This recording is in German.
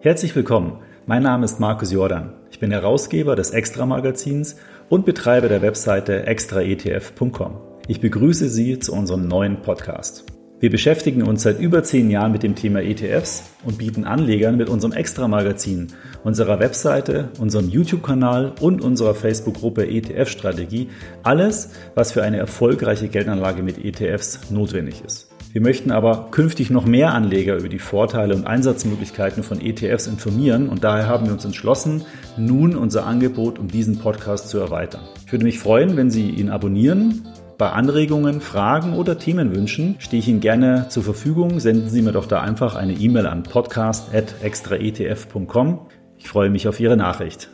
Herzlich willkommen. Mein Name ist Markus Jordan. Ich bin Herausgeber des Extra Magazins und Betreiber der Webseite extraetf.com. Ich begrüße Sie zu unserem neuen Podcast. Wir beschäftigen uns seit über zehn Jahren mit dem Thema ETFs und bieten Anlegern mit unserem Extra-Magazin, unserer Webseite, unserem YouTube-Kanal und unserer Facebook-Gruppe ETF-Strategie alles, was für eine erfolgreiche Geldanlage mit ETFs notwendig ist. Wir möchten aber künftig noch mehr Anleger über die Vorteile und Einsatzmöglichkeiten von ETFs informieren und daher haben wir uns entschlossen, nun unser Angebot um diesen Podcast zu erweitern. Ich würde mich freuen, wenn Sie ihn abonnieren bei Anregungen, Fragen oder Themenwünschen stehe ich Ihnen gerne zur Verfügung. Senden Sie mir doch da einfach eine E-Mail an podcast.extraetf.com. Ich freue mich auf Ihre Nachricht.